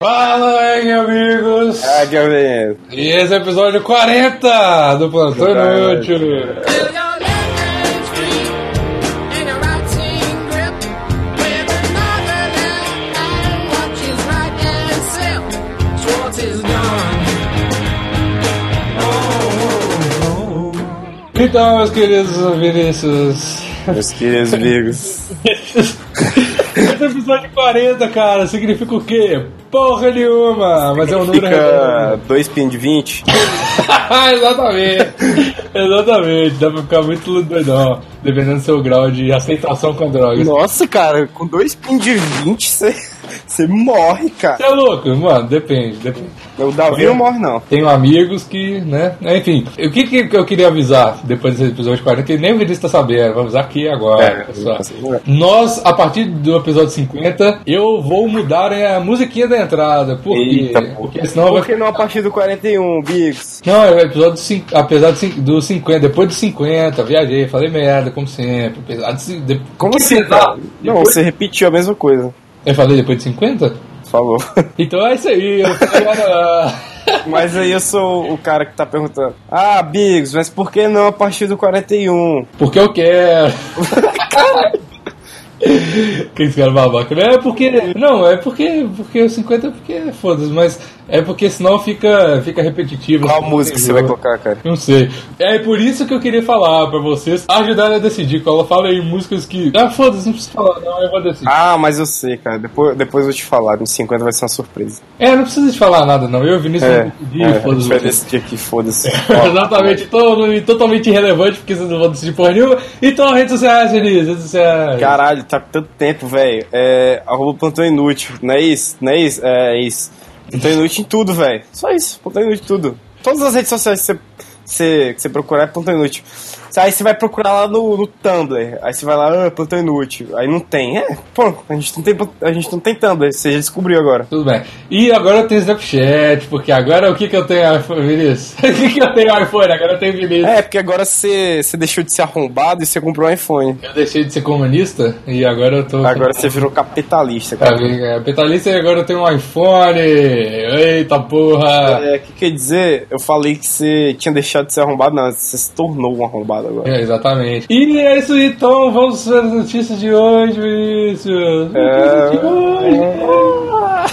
Fala aí, amigos! Ah, que eu venho. E esse é o episódio 40 do Plantão. Inútil. Então, meus queridos Vinícius, Meus queridos amigos. esse é episódio 40, cara, significa o quê? Porra nenhuma! Mas é um número Fica dois pin de 20. Exatamente! Exatamente, dá pra ficar muito doidão, dependendo do seu grau de aceitação com drogas. Nossa, cara, com dois pin de 20 você você morre, cara. Você é louco? Mano, depende, depende. O Davi não morre, não. Tenho amigos que, né? Enfim, o que, que eu queria avisar depois desse episódio 40, que nem o Vinícius tá sabendo, vou avisar aqui agora, É, pessoal. é. Nós, a partir do episódio 50, eu vou mudar a musiquinha da entrada. Por quê? Eita. Porque senão vai Por que não a partir do 41, Bigos? Não, é o episódio cin- apesar de cin- do 50, depois de 50, viajei, falei merda, como sempre. Apesar de, de, Como assim, cara? Não, Depois- você repetiu a mesma coisa. Eu falei depois de 50? Falou. Então é isso aí. Eu falei, ah, Mas aí eu sou o cara que tá perguntando. Ah, Bigos, mas por que não a partir do 41? porque eu quero. Que esse cara babaca. Não, É porque. Não, é porque. Porque o 50 é porque. Foda-se, mas é porque senão fica, fica repetitivo. Qual música você vai colocar, cara? Não sei. É por isso que eu queria falar pra vocês ajudarem a decidir. Quando ela fala aí músicas que. Ah, foda-se, não precisa falar, não, eu vou decidir. Ah, mas eu sei, cara. Depois, depois eu vou te falar. No 50 vai ser uma surpresa. É, não precisa de falar nada, não. Eu e Vinícius É, decidir, é foda-se. vai decidir aqui, foda-se. Exatamente, todo, totalmente irrelevante, porque vocês não vão decidir porra nenhuma. Então, redes sociais, Vinícius, redes sociais. Caralho, tá tanto tempo, velho. É. Arroba plantão inútil. Não é isso? Não é isso? É isso. Plantão inútil em tudo, velho. Só isso. Plantão inútil em tudo. Todas as redes sociais que você, você, que você procurar é plantão inútil. Aí você vai procurar lá no, no Tumblr. Aí você vai lá, ah, plantão inútil. Aí não tem. É, pô, a gente não tem, a gente não tem Tumblr. Você já descobriu agora. Tudo bem. E agora eu tenho Snapchat, porque agora o que que eu tenho iPhone, Vinícius? o que que eu tenho iPhone? Agora eu tenho Vinícius. É, porque agora você, você deixou de ser arrombado e você comprou um iPhone. Eu deixei de ser comunista e agora eu tô... Agora você virou capitalista, Tá cara. É, Petalista e agora eu tenho um iPhone. Eita porra. É, o que quer dizer? Eu falei que você tinha deixado de ser arrombado, não, você se tornou um arrombado agora. É, exatamente. E é isso então, vamos para as notícias de hoje, Vinícius. É. De hoje.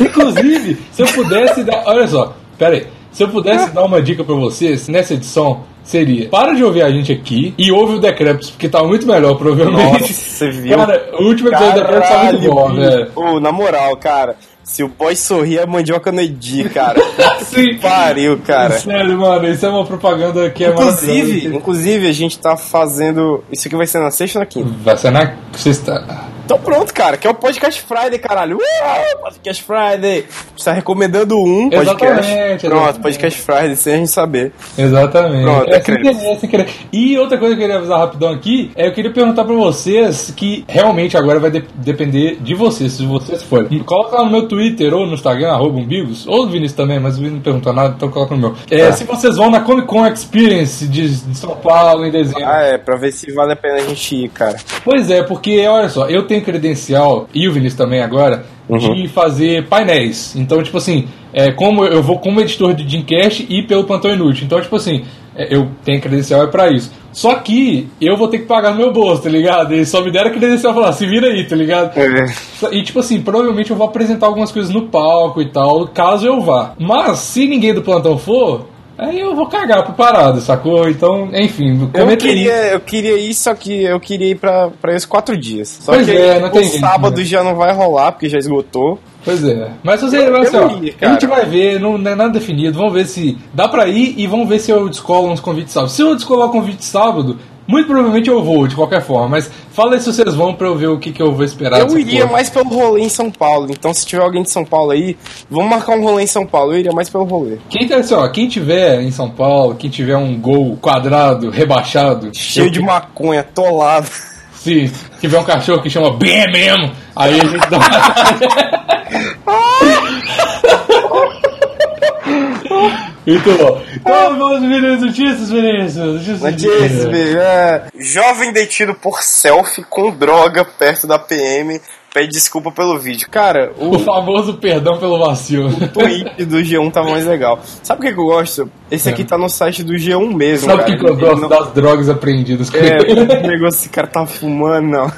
Inclusive, se eu pudesse dar. Olha só, pera aí. Se eu pudesse dar uma dica pra vocês nessa edição, seria: para de ouvir a gente aqui e ouve o Decreptus, porque tá muito melhor, provavelmente. Nossa, você viu? Cara, o último episódio do Decreptus tá muito bom, velho. Ô, na moral, cara, se o boy sorrir, a mandioca não é de, cara. Sim. Pariu, cara. Sério, mano, isso é uma propaganda que é Inclusive, maravilhosa. inclusive, a gente tá fazendo. Isso aqui vai ser na sexta ou na quinta? Vai ser na sexta. Então pronto, cara, que é o Podcast Friday, caralho. Uh, podcast Friday. Você tá recomendando um podcast. Exatamente, Pronto, exatamente. Podcast Friday, sem a gente saber. Exatamente. Pronto, é, é sem crédito. querer, é sem querer. E outra coisa que eu queria avisar rapidão aqui é eu queria perguntar pra vocês que realmente agora vai de- depender de vocês, se vocês forem. Coloca lá no meu Twitter ou no Instagram, arroba umbigos, ou no Vinícius também, mas o Vinícius não perguntou nada, então coloca no meu. É, Tá. Se vocês vão na Comic Con Experience de, de São Paulo em dezembro. Ah, é, pra ver se vale a pena a gente ir, cara. Pois é, porque olha só, eu tenho credencial, e o Vinícius também agora, de fazer painéis. Então, tipo assim, é, como eu vou como editor de Dreamcast e pelo Plantão Inútil. Então, tipo assim, é, eu tenho credencial é pra isso. Só que eu vou ter que pagar no meu bolso, tá ligado? Eles só me deram credencial e falaram, se vira aí, tá ligado? É. E tipo assim, provavelmente eu vou apresentar algumas coisas no palco e tal, caso eu vá. Mas se ninguém do plantão for, aí eu vou cagar pro parado, sacou? Então, enfim, Eu queria, eu queria ir, só que eu queria ir pra, pra esses quatro dias. Só Pois que é, não o tem sábado né? já não vai rolar, porque já esgotou. Pois é. Mas você Eu- vai assim, ó, iria, a gente vai ver, não, não é nada definido. Vamos ver se dá pra ir e vamos ver se eu descolo uns convites sábado. Se eu descolar o convite sábado, muito provavelmente eu vou, de qualquer forma. Mas fala aí se vocês vão pra eu ver o que, que eu vou esperar. eu iria porra. mais pelo rolê em São Paulo. Então, se tiver alguém de São Paulo aí, vamos marcar um rolê em São Paulo. Eu iria mais pelo rolê. Quem, assim, ó, quem tiver em São Paulo, quem tiver um gol quadrado, rebaixado, Cheio eu- de maconha, atolado. Se tiver um cachorro que chama bem mesmo, aí a gente dá uma. Muito bom. Então vamos ver as notícias, Vinícius. Notícias Notícias. É, jovem detido por selfie com droga perto da PM pede desculpa pelo vídeo. Cara, o, O famoso perdão pelo vacilo. tweet do G1 tá mais legal. Sabe o que, que eu gosto? Esse aqui tá no site do G1 mesmo. Sabe o que, que eu gosto não- das drogas apreendidas? É, o negócio esse cara tá fumando, não.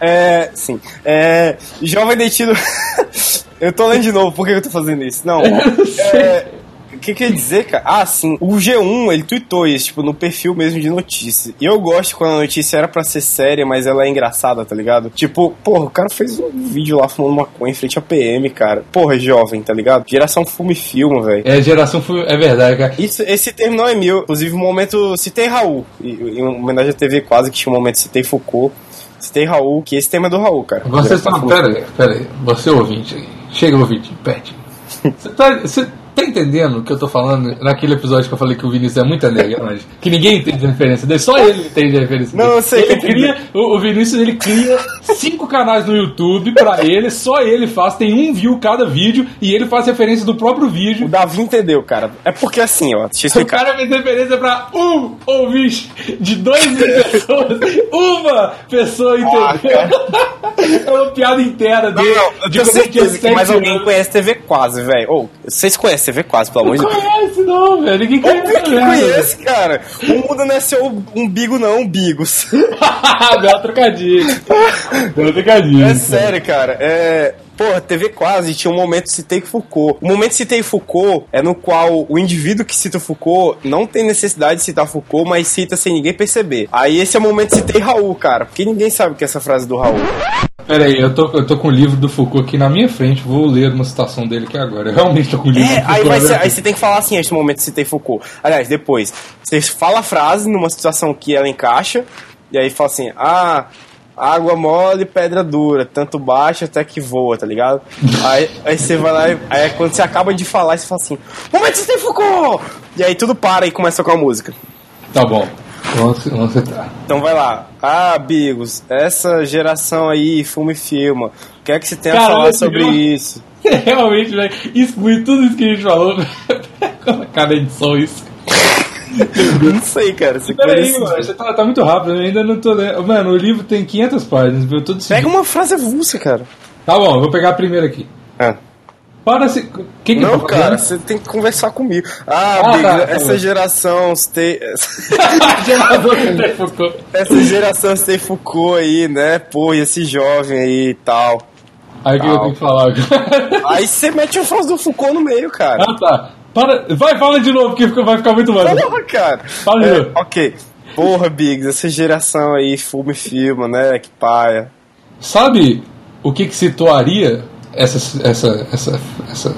É, sim. É, jovem detido. eu tô lendo de novo, por que eu tô fazendo isso? Não. É, o que quer dizer, cara? Ah, sim. O G1, ele tweetou isso, tipo, no perfil mesmo de notícia. E eu gosto quando a notícia era pra ser séria, mas ela é engraçada, tá ligado? Tipo, porra, o cara fez um vídeo lá fumando maconha em frente à PM, cara. Porra, jovem, tá ligado? Geração fume filma, velho. É, geração foi. É verdade, cara. Isso, esse termo não é meu. Inclusive, um momento citei Raul. Em homenagem à TV quase, que tinha um momento citei Foucault. Citei Raul, que esse tema é do Raul, cara. Você tá. Fume Pera aí, pera aí. Você ouvinte aí. Chega ouvinte, pede. Você tá, você tá entendendo o que eu tô falando naquele episódio que eu falei que o Vinícius é muita negragem? Que ninguém entende a referência dele, só ele entende a referência Não, dele. eu sei Ele cria, o, o Vinícius ele cria cinco canais no YouTube pra ele, só ele faz, tem um view cada vídeo e ele faz referência do próprio O vídeo. Davi entendeu, cara. É porque assim, ó, deixa eu O explicar. cara fez referência pra um ouvinte de dois mil pessoas. Uma pessoa entendeu. é uma piada inteira Não, dele. não, eu de tenho certeza que mais alguém anos. conhece TV Quase, velho. Ô, vocês conhecem TV Quase, pelo amor de Não Deus? conhece, não, velho. Ninguém Óbvio conhece. que conhece, cara. O mundo não é seu umbigo, não, umbigos. Deu uma trocadilha. Deu uma trocadilha. É sério, cara. É. Porra, TV quase tinha um momento citei Foucault. O momento citei Foucault é no qual o indivíduo que cita Foucault não tem necessidade de citar Foucault, mas cita sem ninguém perceber. Aí esse é o momento citei Raul, cara. Porque ninguém sabe o que é essa frase do Raul. Pera aí, eu tô, eu tô com o livro do Foucault aqui na minha frente. Vou ler uma citação dele aqui agora. Eu realmente tô com o livro É, do aí, Foucault. ser, minha aí você tem que falar assim, esse momento citei Foucault. Aliás, depois, você fala a frase numa situação que ela encaixa, e aí fala assim, ah, água mole, pedra dura, tanto baixa até que voa, tá ligado? aí, aí você vai lá, e, aí quando você acaba de falar, você fala assim, momento citei Foucault! E aí tudo para e começa com a música. Tá bom. Vamos. Então vai lá. Ah, Bigos, essa geração aí, fuma e filma. O que é que você tem a falar sobre viu? isso? Realmente, velho. Exclui tudo isso que a gente falou. Cada edição isso. Não sei, cara. Você Pera aí, conhece- mano. Você tá, tá muito rápido. Eu ainda não tô lendo. Mano, o livro tem 500 páginas, viu? Tudo Pega uma frase avulsa, cara. Tá bom, eu vou pegar a primeira aqui. Ah. Para se. Que que Não, eu cara, você tem que conversar comigo. Ah, Ah, Biggs, tá, tá essa bom. geração stay, essa geração stay Foucault aí, né? Pô, e esse jovem aí e tal. Aí o que eu tenho que falar agora? Aí você mete a frase do Foucault no meio, cara. Ah, tá. Para. Vai, fala de novo, que vai ficar muito mais. Porra, cara. Fala de É, novo. ok. Porra, Biggs, essa geração aí, fume e filma, né? Que paia. Sabe o que que situaria essa, essa, essa, essa,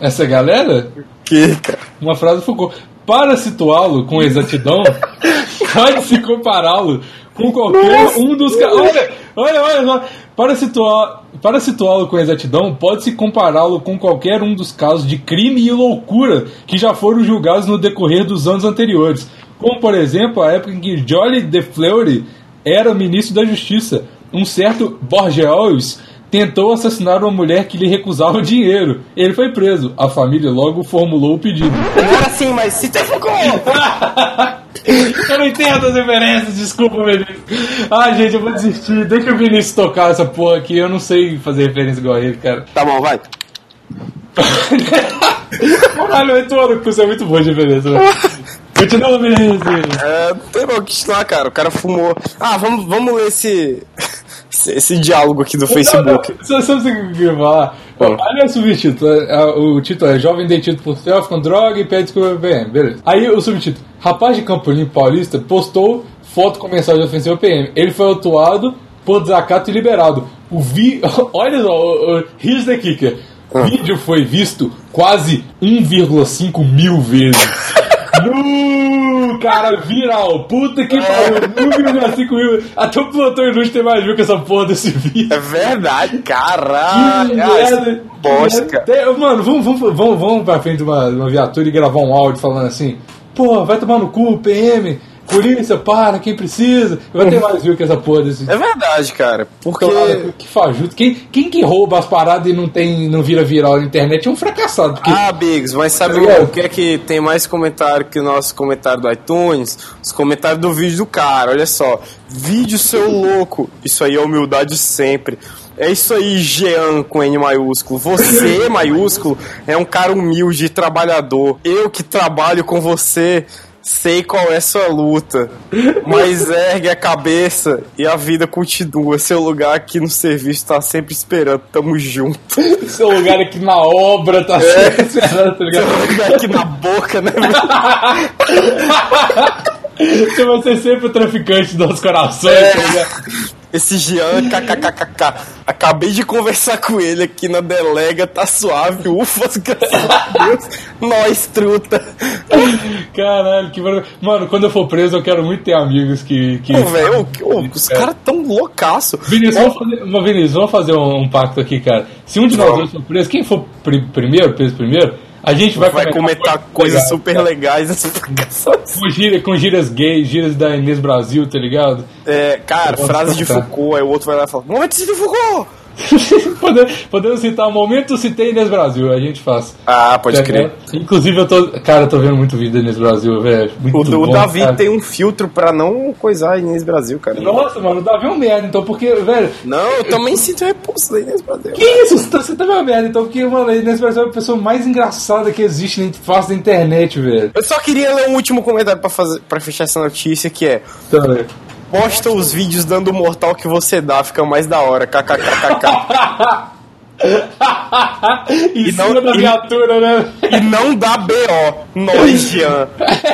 essa galera? Que, cara? Uma frase do Foucault. Para situá-lo com exatidão, pode-se compará-lo com qualquer um dos. ca- Olha, olha, olha só. Para situar, para situá-lo com exatidão, pode-se compará-lo com qualquer um dos casos de crime e loucura que já foram julgados no decorrer dos anos anteriores. Como, por exemplo, a época em que Jolly de Fleury era ministro da Justiça. Um certo Borgeois tentou assassinar uma mulher que lhe recusava dinheiro. Ele foi preso. A família logo formulou o pedido. Não era assim, mas se tem! eu não entendo as referências, desculpa, Vinícius. Ah, gente, eu vou desistir. Deixa o Vinícius tocar essa porra aqui. Eu não sei fazer referência igual a ele, cara. Tá bom, vai. Caralho, eu tô no cu, você é muito bom de referência, velho. Continua, Vinícius. É, não tem não o que continuar, cara. O cara fumou. Ah, vamos, vamos ler esse, esse, diálogo aqui do Facebook. Só sabe o que eu queria falar? Olha o subtítulo. é, é, O título é Jovem detido por selfie com droga e pede desculpa PM. Beleza. Aí o subtítulo. Rapaz de Campo Limpo Paulista postou foto com mensagem ofensiva ao PM. Ele foi autuado por desacato e liberado. O vi... Olha só, o- o- here's the kicker. O vídeo foi visto quase 1,5 mil vezes. No, cara, viral. Puta que pariu. 1,5 mil. Até o plantão inútil tem mais viu que essa porra desse vídeo. É verdade, caralho. Merda, é bosta, que merda. Tem- Mano, vamos, vamos, vamos, vamos pra frente de uma, de uma viatura e gravar um áudio falando assim: Pô, vai tomar no cu, PM, polícia, para, quem precisa. Vai ter mais viu que essa porra desse. É verdade, cara. Porque. Cara, que fajuto. Quem, quem que rouba as paradas e não, tem, não vira viral na internet é um fracassado. Porque Ah, Biggs, mas sabe ligado? o que é que tem mais comentário que o nosso comentário do iTunes? Os comentários do vídeo do cara, olha só. Vídeo seu louco. Isso aí é humildade sempre. É isso aí, Jean com N maiúsculo. Você, maiúsculo, é um cara humilde, trabalhador. Eu que trabalho com você, sei qual é sua luta. Mas ergue a cabeça e a vida continua. Seu lugar aqui no serviço tá sempre esperando. Tamo junto. Seu lugar aqui na obra tá sempre esperando, tá ligado? Seu lugar aqui na boca, né? Você vai ser sempre o traficante dos corações, É. tá ligado? Esse Jean, kkkk. Acabei de conversar com ele aqui na delega, tá suave, ufa, graças a Deus. Nós, truta. Caralho, que maravilha. Mano, quando eu for preso, eu quero muito ter amigos que. que... Ô, velho, os caras tão loucaço. Vinícius, vamos fazer, Vinícius, vamos fazer um, um pacto aqui, cara. Se um de nós dois for preso, quem for pri- primeiro, preso primeiro, a gente vai, Vai comentar coisas super legais. Com, gíria, com gírias gays, gírias da Inês Brasil, tá ligado? É, cara, frase de. Foucault, aí o outro vai lá e fala: Momento de Foucault! Podemos, citar o momento citei Inês Brasil, a gente faz. Ah, pode Tá crer. ligado? Inclusive, eu tô. Cara, eu tô vendo muito vídeo da Inês Brasil, velho. Muito O, o bom, Davi cara. tem um filtro pra não coisar a Inês Brasil, cara. Nossa, mano, o Davi é um merda, então, porque, velho. Não, eu também sinto repulso da Inês Brasil. Que isso? Você tá- também é uma merda, então, porque, mano, a Inês Brasil é a pessoa mais engraçada que existe na face da internet, velho. Eu só queria ler um último comentário pra, fazer, pra fechar essa notícia, que é... Então, né? Posta os vídeos dando o mortal que você dá, fica mais da hora. KKKKK. E cima não- da e- viatura, né? e não dá BO. Nós, Jean.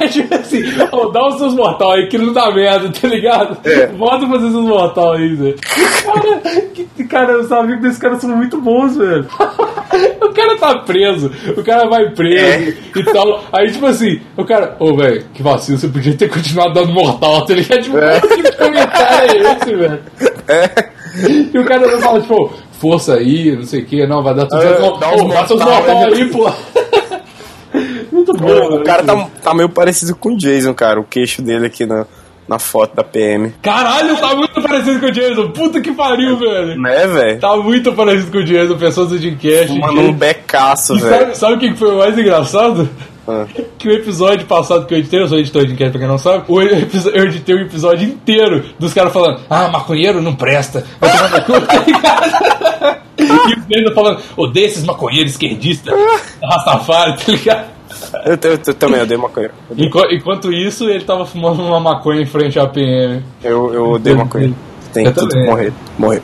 É tipo assim, ó, dá os seus mortal aí que não dá merda, tá ligado? É. Fazer seus mortal aí, velho. Cara, que, cara, os amigos desse cara são muito bons, velho. O cara tá preso, o cara vai preso e tal. Aí, tipo assim, o cara, ô, velho, que vacilo, você podia ter continuado dando mortal, tá ligado? Tipo, É. que comentário é esse, velho? E o cara fala, tipo, força aí, não sei o que, não, vai dar tudo É, certo. Não, dá Ô, dá seus mortal aí. pô. Muito bom, O velho. cara tá, tá meio parecido com o Jason, cara. O queixo dele aqui na, na foto da PM. Caralho, tá muito parecido com o Jason. Puta que pariu, velho. Né, velho? Tá muito parecido com o Jason, pessoas do Jimcast. Mano, um becaço, velho. sabe, sabe o que foi o mais engraçado? Ah. Que o episódio passado que eu editei, eu sou editor de Jimcast pra quem não sabe, eu editei o episódio inteiro dos caras falando, ah, maconheiro não presta. Vai tomar no cu, tá ligado? E o Jason falando, odeio esses maconheiros esquerdistas, Rastafari, tá ligado? Eu, eu- eu também odeio maconha. Enqu- Enquanto isso, ele tava fumando uma maconha em frente à PM. Eu, eu odeio maconha. Tem Eu que tudo morrer. Morrer.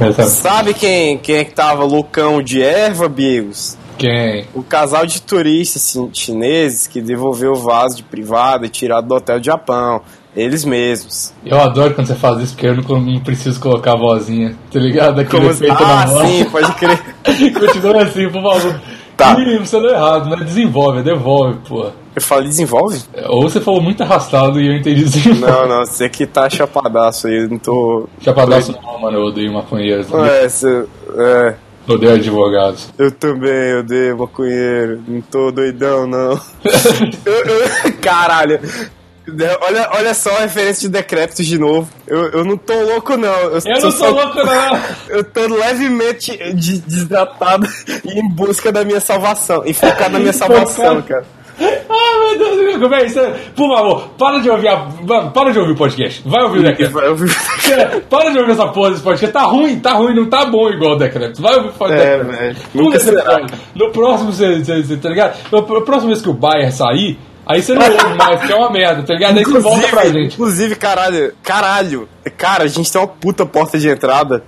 Essa- Sabe quem, quem é que tava loucão de erva, Bigos? Quem? O casal de turistas chi- chineses que devolveu o vaso de privada e tirado do hotel do Japão. Eles mesmos. Eu adoro quando você faz isso, porque eu não, preciso colocar a vozinha, tá ligado? Aquele Como efeito ah, na voz. sim, pode crer. Continua assim, por favor. Tá. Ih, você é errado, não é desenvolve, é devolve, pô. Eu falei desenvolve? Ou você falou muito arrastado e eu entendi desenvolve. Não, não, você que tá chapadaço aí, eu não tô. Chapadaço não, mano, eu odeio maconheiros. É, você. É. Odeio advogados. Eu também odeio maconheiro, não tô doidão, não. Eu- eu- caralho. Olha, olha só a referência de decrépitos de novo. Eu, eu não tô louco, não. Eu só- não sou só- louco, não! Eu tô levemente de- desidratado e em busca da minha salvação. E focado na minha salvação, cara. Meu Deus, por favor, para de ouvir a... Mano, para de ouvir o podcast. Vai ouvir o. Eu vi- Para de ouvir essa porra desse podcast. Tá ruim, tá ruim, não tá bom igual o decreto. Vai ouvir o É. Pula esse. No próximo, você, você, você- tá ligado? No, próximo vez que o Bayer sair, aí você não ouve mais, que é uma merda, tá ligado? Aí você volta pra gente. inclusive, caralho, caralho, cara, a gente tem uma puta porta de entrada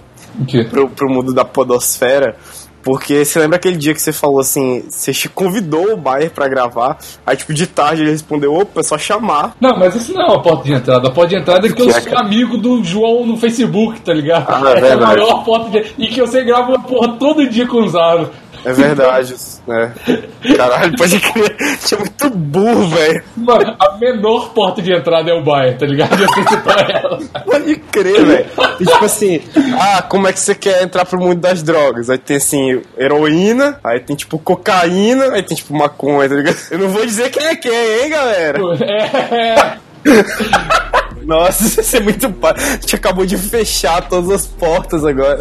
pro, pro mundo da podosfera. Porque você lembra aquele dia que você falou assim, você convidou o Bayer pra gravar, aí tipo de tarde ele respondeu, opa, é só chamar. Não, mas isso não é uma porta de entrada. A porta de entrada é que eu Que é, sou cara? amigo do João no Facebook, tá ligado? Ah, é é a verdade. maior porta de E que você grava uma porra todo dia com o Zaro. É verdade, né? Caralho, pode crer. Tinha muito burro, velho. Mano, a menor porta de entrada é o Bayer, tá ligado? Eu sei ela. Pode crer, velho. Tipo assim, ah, como é que você quer entrar pro mundo das drogas? Aí tem assim, heroína, aí tem tipo cocaína, aí tem tipo maconha, tá ligado? Eu não vou dizer quem é quem, hein, galera? É. Nossa, isso é muito pai. A gente acabou de fechar todas as portas agora.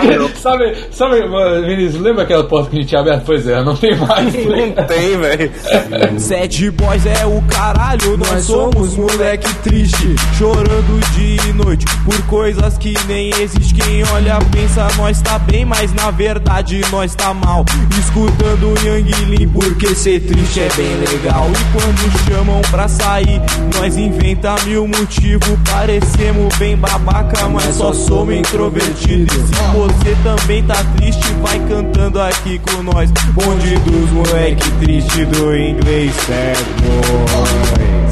sabe, sabe, mano, Vinícius, lembra aquela porta que a gente tinha aberta? Pois é, não tem mais. Não tem, velho. Sete boys é o caralho, nós somos moleque triste, chorando dia e noite por coisas que nem existe. Quem olha pensa nós tá bem, mas na verdade nós tá mal. Escutando Yang Lin porque ser triste é bem legal. E quando chamam pra sair, nós inventa mil motivos. Parecemos bem babaca, mas só somos introvertidos. E se você também tá triste, vai cantando aqui com nós. Bonde dos moleque triste do inglês sad boys.